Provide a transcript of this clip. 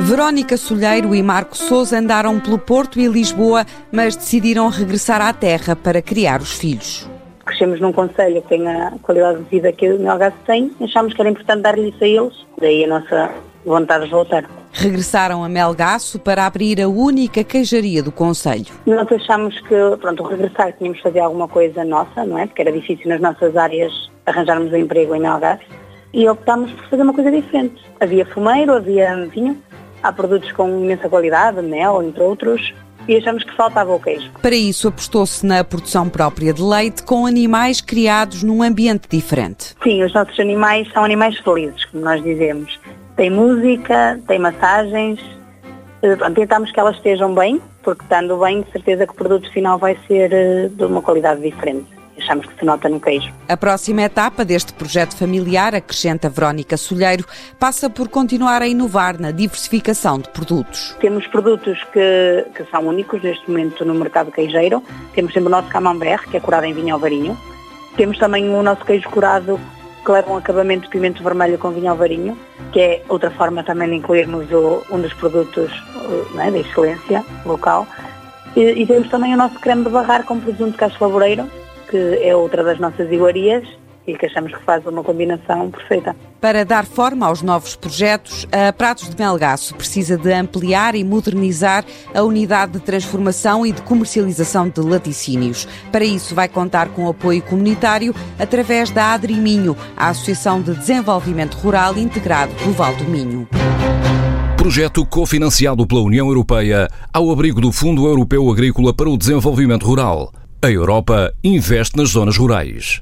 Verónica Solheiro e Marco Souza andaram pelo Porto e Lisboa, mas decidiram regressar à terra para criar os filhos. Crescemos num conselho que tem a qualidade de vida que o Melgaço tem, achámos que era importante dar-lhe isso a eles, daí a nossa vontade de voltar. Regressaram a Melgaço para abrir a única queijaria do Conselho. Nós achámos que, pronto, regressar tínhamos de fazer alguma coisa nossa, não é? Porque era difícil nas nossas áreas arranjarmos um emprego em Melgaço. E optámos por fazer uma coisa diferente. Havia fumeiro, havia vinho, há produtos com imensa qualidade, mel, entre outros, e achamos que faltava o queijo. Para isso, apostou-se na produção própria de leite com animais criados num ambiente diferente. Sim, os nossos animais são animais felizes, como nós dizemos. Tem música, tem massagens. Eh, tentamos que elas estejam bem, porque estando bem, de certeza que o produto final vai ser eh, de uma qualidade diferente achamos que se nota no queijo. A próxima etapa deste projeto familiar, acrescenta Verónica Solheiro, passa por continuar a inovar na diversificação de produtos. Temos produtos que, que são únicos neste momento no mercado queijeiro. Temos sempre o nosso camembert, que é curado em vinho alvarinho. Temos também o nosso queijo curado que leva um acabamento de pimento vermelho com vinho alvarinho, que é outra forma também de incluirmos o, um dos produtos é, da excelência local. E, e, temos também o nosso creme de barrar com presunto de cacho laboreiro, que é outra das nossas iguarias e que achamos que faz uma combinação perfeita. Para dar forma aos novos projetos, a Pratos de Melgaço precisa de ampliar e modernizar a unidade de transformação e de comercialização de laticínios. Para isso, vai contar com apoio comunitário através da Adriminho, a Associação de Desenvolvimento Rural Integrado do Val do Minho. Projeto cofinanciado pela União Europeia ao abrigo do Fundo Europeu Agrícola para o Desenvolvimento Rural. A Europa investe nas zonas rurais.